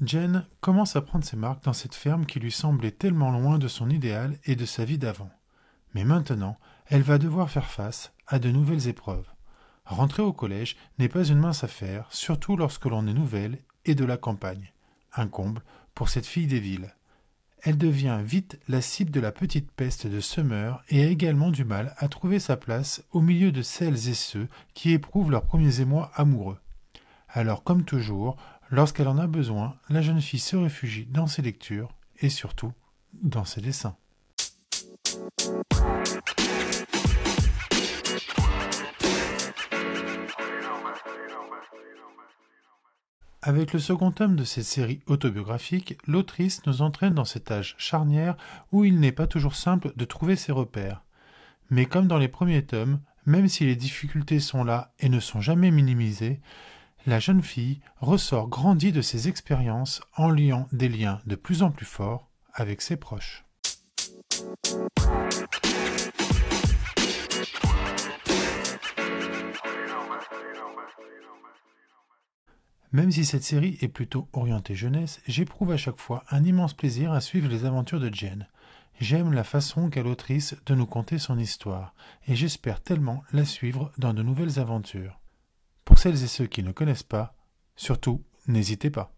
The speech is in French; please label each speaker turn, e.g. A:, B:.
A: Jen commence à prendre ses marques dans cette ferme qui lui semblait tellement loin de son idéal et de sa vie d'avant. Mais maintenant, elle va devoir faire face à de nouvelles épreuves. Rentrer au collège n'est pas une mince affaire, surtout lorsque l'on est nouvelle et de la campagne. Un comble pour cette fille des villes. Elle devient vite la cible de la petite peste de Summer et a également du mal à trouver sa place au milieu de celles et ceux qui éprouvent leurs premiers émois amoureux. Alors, comme toujours, Lorsqu'elle en a besoin, la jeune fille se réfugie dans ses lectures et surtout dans ses dessins. Avec le second tome de cette série autobiographique, l'autrice nous entraîne dans cet âge charnière où il n'est pas toujours simple de trouver ses repères. Mais comme dans les premiers tomes, même si les difficultés sont là et ne sont jamais minimisées, la jeune fille ressort grandie de ses expériences en liant des liens de plus en plus forts avec ses proches. Même si cette série est plutôt orientée jeunesse, j'éprouve à chaque fois un immense plaisir à suivre les aventures de Jen. J'aime la façon qu'a l'autrice de nous conter son histoire, et j'espère tellement la suivre dans de nouvelles aventures. Pour celles et ceux qui ne connaissent pas, surtout, n'hésitez pas.